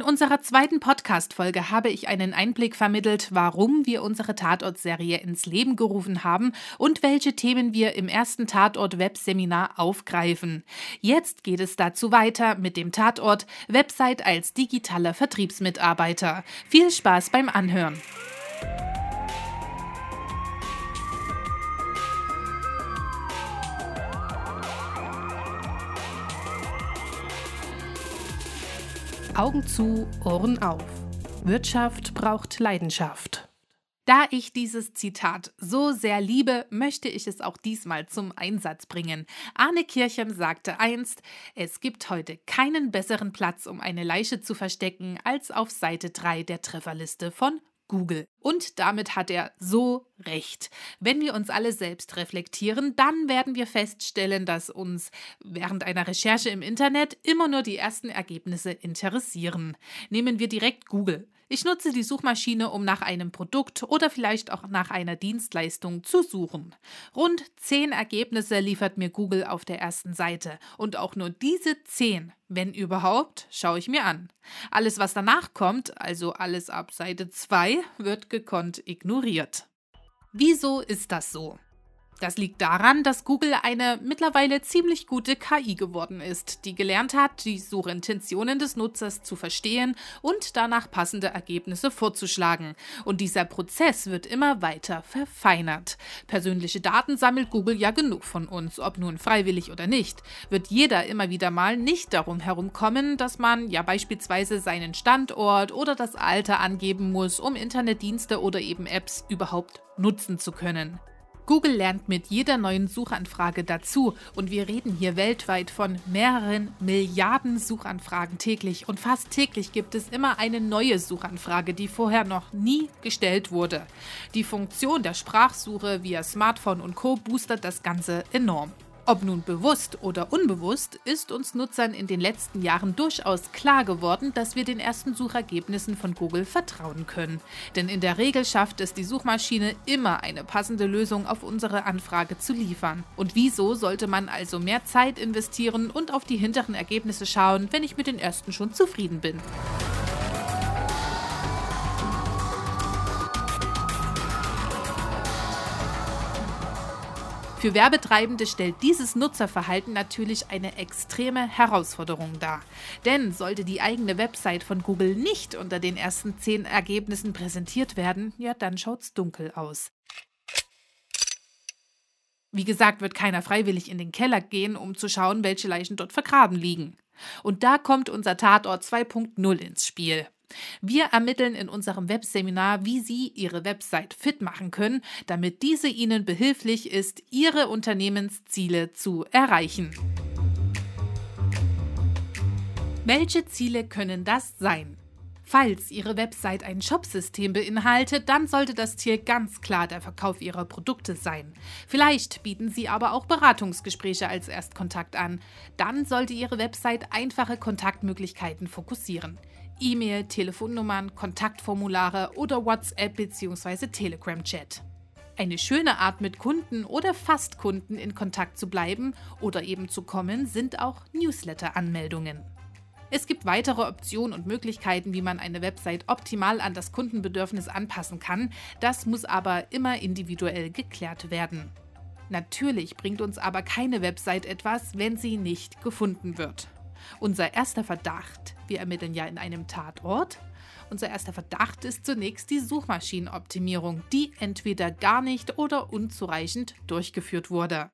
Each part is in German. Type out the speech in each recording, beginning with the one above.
In unserer zweiten Podcast-Folge habe ich einen Einblick vermittelt, warum wir unsere Tatort-Serie ins Leben gerufen haben und welche Themen wir im ersten Tatort-Webseminar aufgreifen. Jetzt geht es dazu weiter mit dem Tatort Website als digitaler Vertriebsmitarbeiter. Viel Spaß beim Anhören. Augen zu, Ohren auf. Wirtschaft braucht Leidenschaft. Da ich dieses Zitat so sehr liebe, möchte ich es auch diesmal zum Einsatz bringen. Arne Kirchen sagte einst, es gibt heute keinen besseren Platz, um eine Leiche zu verstecken, als auf Seite 3 der Trefferliste von Google. Und damit hat er so recht. Wenn wir uns alle selbst reflektieren, dann werden wir feststellen, dass uns während einer Recherche im Internet immer nur die ersten Ergebnisse interessieren. Nehmen wir direkt Google. Ich nutze die Suchmaschine, um nach einem Produkt oder vielleicht auch nach einer Dienstleistung zu suchen. Rund zehn Ergebnisse liefert mir Google auf der ersten Seite. Und auch nur diese zehn, wenn überhaupt, schaue ich mir an. Alles, was danach kommt, also alles ab Seite 2, wird gekonnt ignoriert. Wieso ist das so? Das liegt daran, dass Google eine mittlerweile ziemlich gute KI geworden ist, die gelernt hat, die Suchintentionen des Nutzers zu verstehen und danach passende Ergebnisse vorzuschlagen. Und dieser Prozess wird immer weiter verfeinert. Persönliche Daten sammelt Google ja genug von uns, ob nun freiwillig oder nicht. Wird jeder immer wieder mal nicht darum herumkommen, dass man ja beispielsweise seinen Standort oder das Alter angeben muss, um Internetdienste oder eben Apps überhaupt nutzen zu können. Google lernt mit jeder neuen Suchanfrage dazu und wir reden hier weltweit von mehreren Milliarden Suchanfragen täglich und fast täglich gibt es immer eine neue Suchanfrage, die vorher noch nie gestellt wurde. Die Funktion der Sprachsuche via Smartphone und Co boostert das Ganze enorm. Ob nun bewusst oder unbewusst, ist uns Nutzern in den letzten Jahren durchaus klar geworden, dass wir den ersten Suchergebnissen von Google vertrauen können. Denn in der Regel schafft es die Suchmaschine immer eine passende Lösung auf unsere Anfrage zu liefern. Und wieso sollte man also mehr Zeit investieren und auf die hinteren Ergebnisse schauen, wenn ich mit den ersten schon zufrieden bin? Für Werbetreibende stellt dieses Nutzerverhalten natürlich eine extreme Herausforderung dar. Denn sollte die eigene Website von Google nicht unter den ersten zehn Ergebnissen präsentiert werden, ja, dann schaut's dunkel aus. Wie gesagt, wird keiner freiwillig in den Keller gehen, um zu schauen, welche Leichen dort vergraben liegen. Und da kommt unser Tatort 2.0 ins Spiel. Wir ermitteln in unserem Webseminar, wie Sie Ihre Website fit machen können, damit diese Ihnen behilflich ist, Ihre Unternehmensziele zu erreichen. Welche Ziele können das sein? Falls Ihre Website ein Shopsystem beinhaltet, dann sollte das Ziel ganz klar der Verkauf Ihrer Produkte sein. Vielleicht bieten Sie aber auch Beratungsgespräche als Erstkontakt an. Dann sollte Ihre Website einfache Kontaktmöglichkeiten fokussieren. E-Mail, Telefonnummern, Kontaktformulare oder WhatsApp bzw. Telegram-Chat. Eine schöne Art mit Kunden oder Fastkunden in Kontakt zu bleiben oder eben zu kommen, sind auch Newsletter-Anmeldungen. Es gibt weitere Optionen und Möglichkeiten, wie man eine Website optimal an das Kundenbedürfnis anpassen kann. Das muss aber immer individuell geklärt werden. Natürlich bringt uns aber keine Website etwas, wenn sie nicht gefunden wird. Unser erster Verdacht, wir ermitteln ja in einem Tatort, unser erster Verdacht ist zunächst die Suchmaschinenoptimierung, die entweder gar nicht oder unzureichend durchgeführt wurde.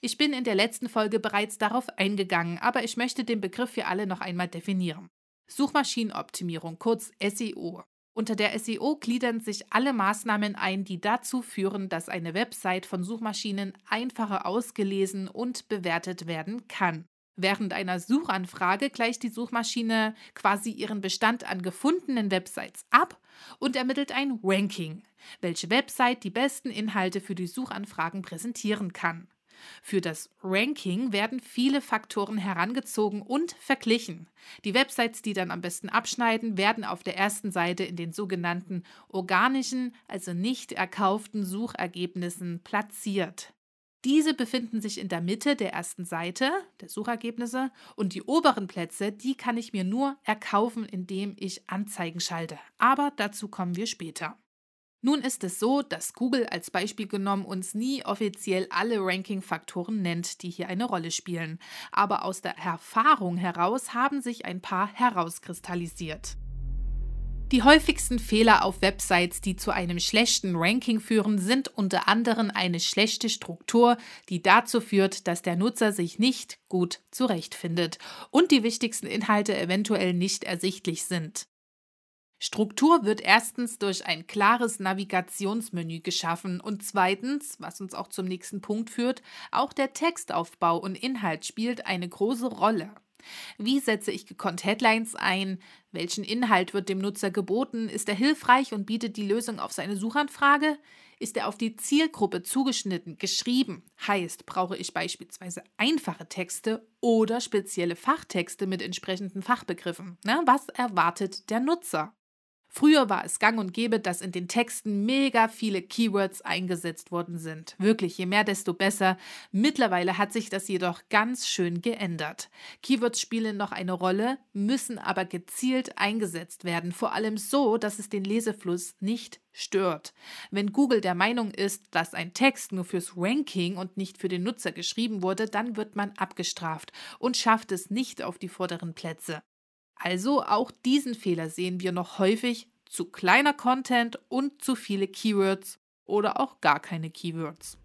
Ich bin in der letzten Folge bereits darauf eingegangen, aber ich möchte den Begriff für alle noch einmal definieren. Suchmaschinenoptimierung, kurz SEO. Unter der SEO gliedern sich alle Maßnahmen ein, die dazu führen, dass eine Website von Suchmaschinen einfacher ausgelesen und bewertet werden kann. Während einer Suchanfrage gleicht die Suchmaschine quasi ihren Bestand an gefundenen Websites ab und ermittelt ein Ranking, welche Website die besten Inhalte für die Suchanfragen präsentieren kann. Für das Ranking werden viele Faktoren herangezogen und verglichen. Die Websites, die dann am besten abschneiden, werden auf der ersten Seite in den sogenannten organischen, also nicht erkauften Suchergebnissen platziert. Diese befinden sich in der Mitte der ersten Seite der Suchergebnisse und die oberen Plätze, die kann ich mir nur erkaufen, indem ich Anzeigen schalte. Aber dazu kommen wir später. Nun ist es so, dass Google als Beispiel genommen uns nie offiziell alle Ranking-Faktoren nennt, die hier eine Rolle spielen. Aber aus der Erfahrung heraus haben sich ein paar herauskristallisiert. Die häufigsten Fehler auf Websites, die zu einem schlechten Ranking führen, sind unter anderem eine schlechte Struktur, die dazu führt, dass der Nutzer sich nicht gut zurechtfindet und die wichtigsten Inhalte eventuell nicht ersichtlich sind. Struktur wird erstens durch ein klares Navigationsmenü geschaffen und zweitens, was uns auch zum nächsten Punkt führt, auch der Textaufbau und Inhalt spielt eine große Rolle. Wie setze ich gekonnt Headlines ein? Welchen Inhalt wird dem Nutzer geboten? Ist er hilfreich und bietet die Lösung auf seine Suchanfrage? Ist er auf die Zielgruppe zugeschnitten, geschrieben? Heißt, brauche ich beispielsweise einfache Texte oder spezielle Fachtexte mit entsprechenden Fachbegriffen? Na, was erwartet der Nutzer? Früher war es gang und gäbe, dass in den Texten mega viele Keywords eingesetzt worden sind. Wirklich, je mehr, desto besser. Mittlerweile hat sich das jedoch ganz schön geändert. Keywords spielen noch eine Rolle, müssen aber gezielt eingesetzt werden, vor allem so, dass es den Lesefluss nicht stört. Wenn Google der Meinung ist, dass ein Text nur fürs Ranking und nicht für den Nutzer geschrieben wurde, dann wird man abgestraft und schafft es nicht auf die vorderen Plätze. Also auch diesen Fehler sehen wir noch häufig, zu kleiner Content und zu viele Keywords oder auch gar keine Keywords.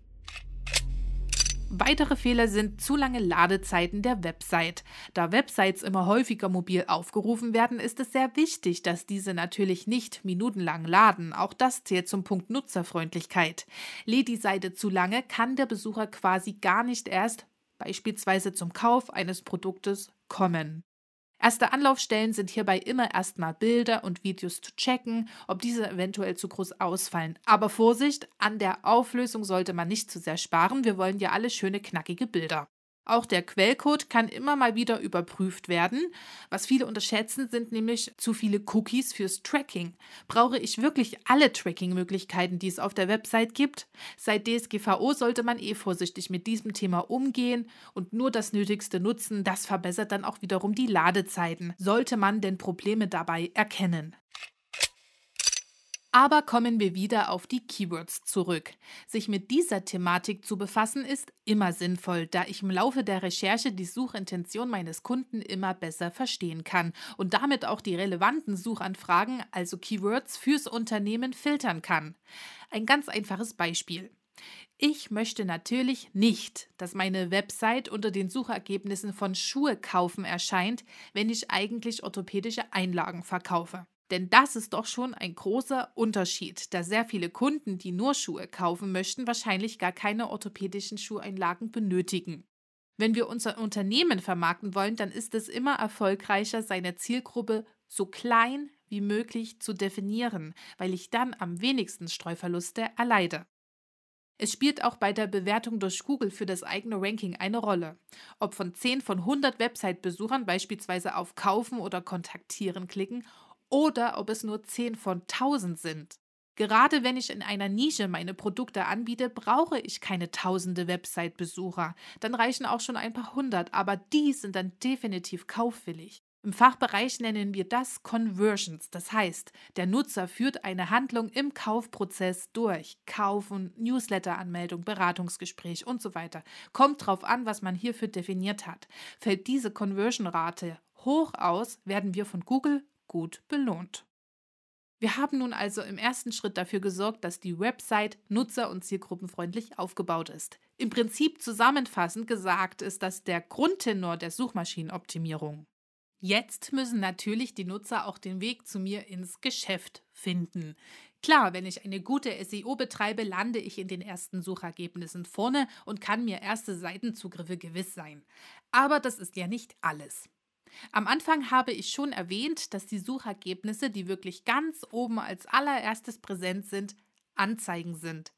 Weitere Fehler sind zu lange Ladezeiten der Website. Da Websites immer häufiger mobil aufgerufen werden, ist es sehr wichtig, dass diese natürlich nicht minutenlang laden. Auch das zählt zum Punkt Nutzerfreundlichkeit. Lädt die Seite zu lange, kann der Besucher quasi gar nicht erst beispielsweise zum Kauf eines Produktes kommen. Erste Anlaufstellen sind hierbei immer erstmal Bilder und Videos zu checken, ob diese eventuell zu groß ausfallen. Aber Vorsicht, an der Auflösung sollte man nicht zu sehr sparen. Wir wollen ja alle schöne, knackige Bilder. Auch der Quellcode kann immer mal wieder überprüft werden. Was viele unterschätzen, sind nämlich zu viele Cookies fürs Tracking. Brauche ich wirklich alle Tracking-Möglichkeiten, die es auf der Website gibt? Seit DSGVO sollte man eh vorsichtig mit diesem Thema umgehen und nur das Nötigste nutzen. Das verbessert dann auch wiederum die Ladezeiten. Sollte man denn Probleme dabei erkennen? Aber kommen wir wieder auf die Keywords zurück. Sich mit dieser Thematik zu befassen ist immer sinnvoll, da ich im Laufe der Recherche die Suchintention meines Kunden immer besser verstehen kann und damit auch die relevanten Suchanfragen, also Keywords, fürs Unternehmen filtern kann. Ein ganz einfaches Beispiel. Ich möchte natürlich nicht, dass meine Website unter den Suchergebnissen von Schuhe kaufen erscheint, wenn ich eigentlich orthopädische Einlagen verkaufe. Denn das ist doch schon ein großer Unterschied, da sehr viele Kunden, die nur Schuhe kaufen möchten, wahrscheinlich gar keine orthopädischen Schuheinlagen benötigen. Wenn wir unser Unternehmen vermarkten wollen, dann ist es immer erfolgreicher, seine Zielgruppe so klein wie möglich zu definieren, weil ich dann am wenigsten Streuverluste erleide. Es spielt auch bei der Bewertung durch Google für das eigene Ranking eine Rolle. Ob von 10 von 100 Website-Besuchern beispielsweise auf Kaufen oder Kontaktieren klicken oder ob es nur 10 von 1000 sind. Gerade wenn ich in einer Nische meine Produkte anbiete, brauche ich keine tausende Website-Besucher. Dann reichen auch schon ein paar hundert, aber die sind dann definitiv kaufwillig. Im Fachbereich nennen wir das Conversions. Das heißt, der Nutzer führt eine Handlung im Kaufprozess durch. Kaufen, Newsletter-Anmeldung, Beratungsgespräch und so weiter. Kommt drauf an, was man hierfür definiert hat. Fällt diese Conversion-Rate hoch aus, werden wir von Google gut belohnt. Wir haben nun also im ersten Schritt dafür gesorgt, dass die Website nutzer- und zielgruppenfreundlich aufgebaut ist. Im Prinzip zusammenfassend gesagt ist das der Grundtenor der Suchmaschinenoptimierung. Jetzt müssen natürlich die Nutzer auch den Weg zu mir ins Geschäft finden. Klar, wenn ich eine gute SEO betreibe, lande ich in den ersten Suchergebnissen vorne und kann mir erste Seitenzugriffe gewiss sein. Aber das ist ja nicht alles. Am Anfang habe ich schon erwähnt, dass die Suchergebnisse, die wirklich ganz oben als allererstes präsent sind, Anzeigen sind.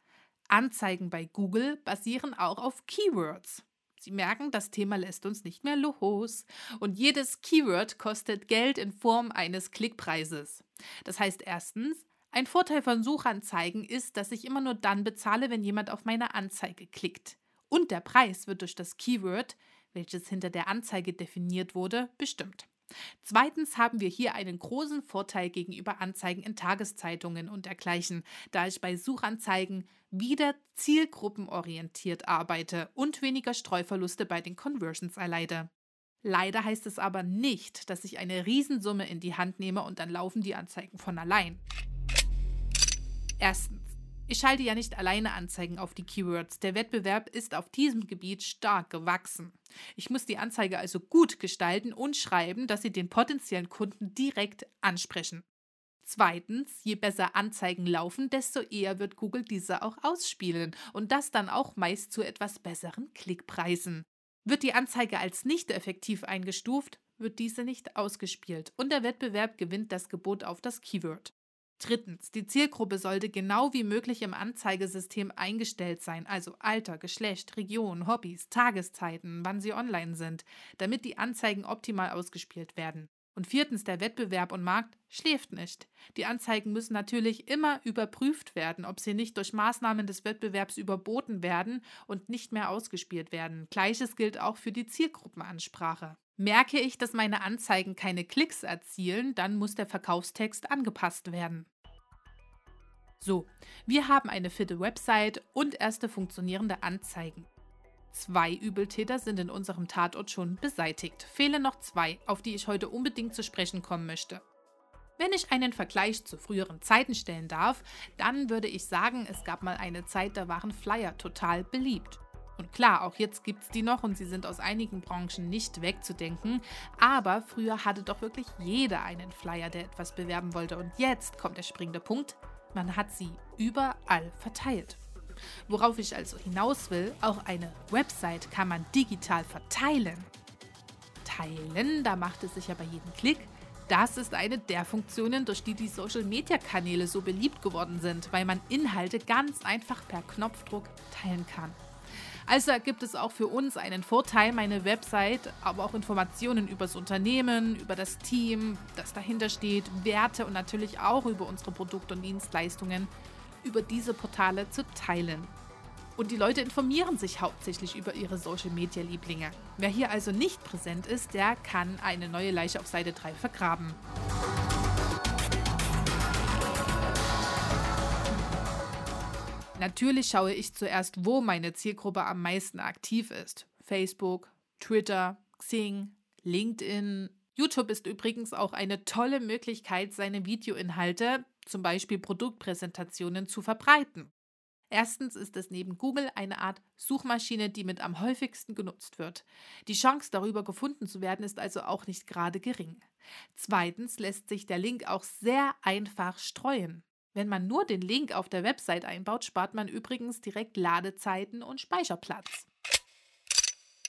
Anzeigen bei Google basieren auch auf Keywords. Sie merken, das Thema lässt uns nicht mehr los. Und jedes Keyword kostet Geld in Form eines Klickpreises. Das heißt erstens, ein Vorteil von Suchanzeigen ist, dass ich immer nur dann bezahle, wenn jemand auf meine Anzeige klickt. Und der Preis wird durch das Keyword, welches hinter der Anzeige definiert wurde, bestimmt. Zweitens haben wir hier einen großen Vorteil gegenüber Anzeigen in Tageszeitungen und dergleichen, da ich bei Suchanzeigen wieder zielgruppenorientiert arbeite und weniger Streuverluste bei den Conversions erleide. Leider heißt es aber nicht, dass ich eine Riesensumme in die Hand nehme und dann laufen die Anzeigen von allein. Erstens. Ich schalte ja nicht alleine Anzeigen auf die Keywords. Der Wettbewerb ist auf diesem Gebiet stark gewachsen. Ich muss die Anzeige also gut gestalten und schreiben, dass sie den potenziellen Kunden direkt ansprechen. Zweitens, je besser Anzeigen laufen, desto eher wird Google diese auch ausspielen und das dann auch meist zu etwas besseren Klickpreisen. Wird die Anzeige als nicht effektiv eingestuft, wird diese nicht ausgespielt und der Wettbewerb gewinnt das Gebot auf das Keyword. Drittens, die Zielgruppe sollte genau wie möglich im Anzeigesystem eingestellt sein, also Alter, Geschlecht, Region, Hobbys, Tageszeiten, wann sie online sind, damit die Anzeigen optimal ausgespielt werden. Und viertens, der Wettbewerb und Markt schläft nicht. Die Anzeigen müssen natürlich immer überprüft werden, ob sie nicht durch Maßnahmen des Wettbewerbs überboten werden und nicht mehr ausgespielt werden. Gleiches gilt auch für die Zielgruppenansprache. Merke ich, dass meine Anzeigen keine Klicks erzielen, dann muss der Verkaufstext angepasst werden. So, wir haben eine fitte Website und erste funktionierende Anzeigen. Zwei Übeltäter sind in unserem Tatort schon beseitigt. Fehlen noch zwei, auf die ich heute unbedingt zu sprechen kommen möchte. Wenn ich einen Vergleich zu früheren Zeiten stellen darf, dann würde ich sagen, es gab mal eine Zeit, da waren Flyer total beliebt. Und klar, auch jetzt gibt es die noch und sie sind aus einigen Branchen nicht wegzudenken. Aber früher hatte doch wirklich jeder einen Flyer, der etwas bewerben wollte. Und jetzt kommt der springende Punkt. Man hat sie überall verteilt. Worauf ich also hinaus will, auch eine Website kann man digital verteilen. Teilen, da macht es sich ja bei jedem Klick. Das ist eine der Funktionen, durch die die Social-Media-Kanäle so beliebt geworden sind, weil man Inhalte ganz einfach per Knopfdruck teilen kann. Also gibt es auch für uns einen Vorteil, meine Website, aber auch Informationen über das Unternehmen, über das Team, das dahinter steht, Werte und natürlich auch über unsere Produkte und Dienstleistungen über diese Portale zu teilen. Und die Leute informieren sich hauptsächlich über ihre Social-Media-Lieblinge. Wer hier also nicht präsent ist, der kann eine neue Leiche auf Seite 3 vergraben. Natürlich schaue ich zuerst, wo meine Zielgruppe am meisten aktiv ist. Facebook, Twitter, Xing, LinkedIn. YouTube ist übrigens auch eine tolle Möglichkeit, seine Videoinhalte zum Beispiel Produktpräsentationen, zu verbreiten. Erstens ist es neben Google eine Art Suchmaschine, die mit am häufigsten genutzt wird. Die Chance, darüber gefunden zu werden, ist also auch nicht gerade gering. Zweitens lässt sich der Link auch sehr einfach streuen. Wenn man nur den Link auf der Website einbaut, spart man übrigens direkt Ladezeiten und Speicherplatz.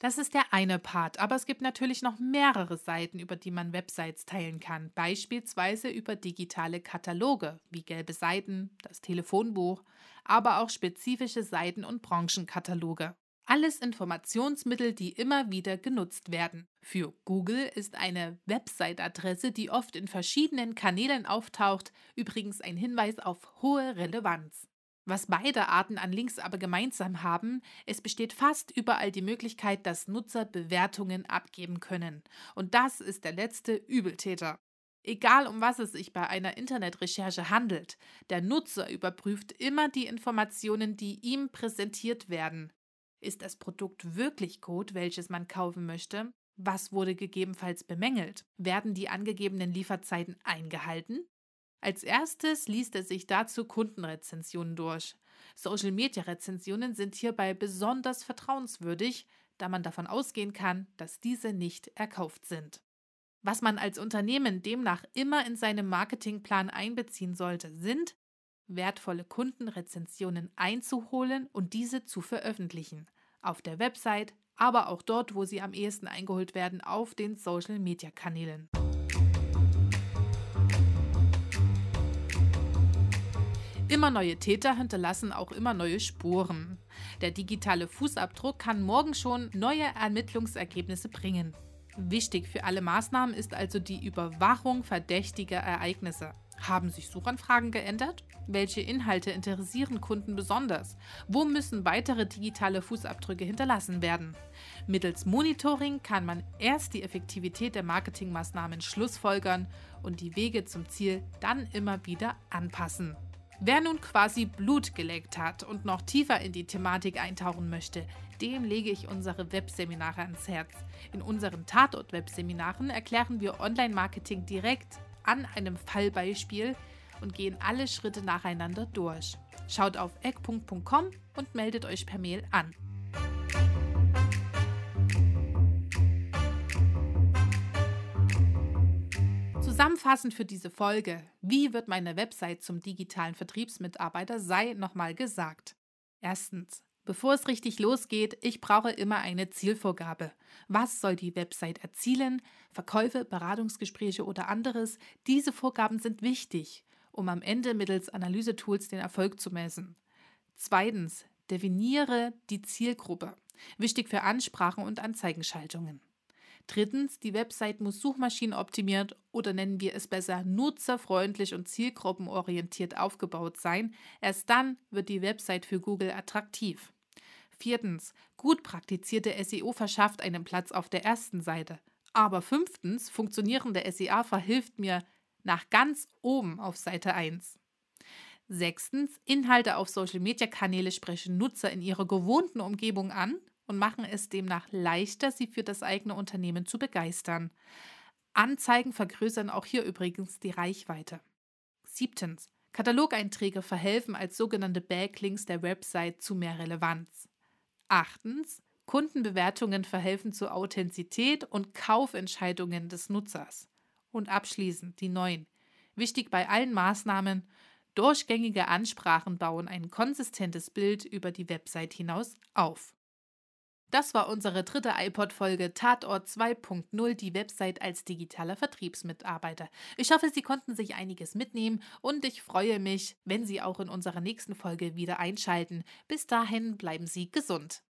Das ist der eine Part, aber es gibt natürlich noch mehrere Seiten, über die man Websites teilen kann, beispielsweise über digitale Kataloge wie gelbe Seiten, das Telefonbuch, aber auch spezifische Seiten und Branchenkataloge. Alles Informationsmittel, die immer wieder genutzt werden. Für Google ist eine Website-Adresse, die oft in verschiedenen Kanälen auftaucht, übrigens ein Hinweis auf hohe Relevanz. Was beide Arten an Links aber gemeinsam haben, es besteht fast überall die Möglichkeit, dass Nutzer Bewertungen abgeben können. Und das ist der letzte Übeltäter. Egal um was es sich bei einer Internetrecherche handelt, der Nutzer überprüft immer die Informationen, die ihm präsentiert werden. Ist das Produkt wirklich gut, welches man kaufen möchte? Was wurde gegebenenfalls bemängelt? Werden die angegebenen Lieferzeiten eingehalten? Als erstes liest er sich dazu Kundenrezensionen durch. Social-Media-Rezensionen sind hierbei besonders vertrauenswürdig, da man davon ausgehen kann, dass diese nicht erkauft sind. Was man als Unternehmen demnach immer in seinem Marketingplan einbeziehen sollte, sind wertvolle Kundenrezensionen einzuholen und diese zu veröffentlichen. Auf der Website, aber auch dort, wo sie am ehesten eingeholt werden, auf den Social-Media-Kanälen. Immer neue Täter hinterlassen auch immer neue Spuren. Der digitale Fußabdruck kann morgen schon neue Ermittlungsergebnisse bringen. Wichtig für alle Maßnahmen ist also die Überwachung verdächtiger Ereignisse. Haben sich Suchanfragen geändert? Welche Inhalte interessieren Kunden besonders? Wo müssen weitere digitale Fußabdrücke hinterlassen werden? Mittels Monitoring kann man erst die Effektivität der Marketingmaßnahmen schlussfolgern und die Wege zum Ziel dann immer wieder anpassen. Wer nun quasi Blut geleckt hat und noch tiefer in die Thematik eintauchen möchte, dem lege ich unsere Webseminare ans Herz. In unseren Tatort-Webseminaren erklären wir Online-Marketing direkt an einem Fallbeispiel und gehen alle Schritte nacheinander durch. Schaut auf eck.com und meldet euch per Mail an. Zusammenfassend für diese Folge, wie wird meine Website zum digitalen Vertriebsmitarbeiter, sei nochmal gesagt. Erstens, Bevor es richtig losgeht, ich brauche immer eine Zielvorgabe. Was soll die Website erzielen? Verkäufe, Beratungsgespräche oder anderes? Diese Vorgaben sind wichtig, um am Ende mittels Analysetools den Erfolg zu messen. Zweitens, definiere die Zielgruppe. Wichtig für Ansprachen und Anzeigenschaltungen. Drittens, die Website muss suchmaschinenoptimiert oder nennen wir es besser nutzerfreundlich und zielgruppenorientiert aufgebaut sein. Erst dann wird die Website für Google attraktiv. Viertens, gut praktizierte SEO verschafft einen Platz auf der ersten Seite. Aber fünftens, funktionierende SEA verhilft mir nach ganz oben auf Seite 1. Sechstens, Inhalte auf Social-Media-Kanäle sprechen Nutzer in ihrer gewohnten Umgebung an und machen es demnach leichter, sie für das eigene Unternehmen zu begeistern. Anzeigen vergrößern auch hier übrigens die Reichweite. Siebtens, Katalogeinträge verhelfen als sogenannte Backlinks der Website zu mehr Relevanz. Achtens, Kundenbewertungen verhelfen zur Authentizität und Kaufentscheidungen des Nutzers. Und abschließend die neun. Wichtig bei allen Maßnahmen, durchgängige Ansprachen bauen ein konsistentes Bild über die Website hinaus auf. Das war unsere dritte iPod-Folge Tatort 2.0, die Website als digitaler Vertriebsmitarbeiter. Ich hoffe, Sie konnten sich einiges mitnehmen und ich freue mich, wenn Sie auch in unserer nächsten Folge wieder einschalten. Bis dahin bleiben Sie gesund.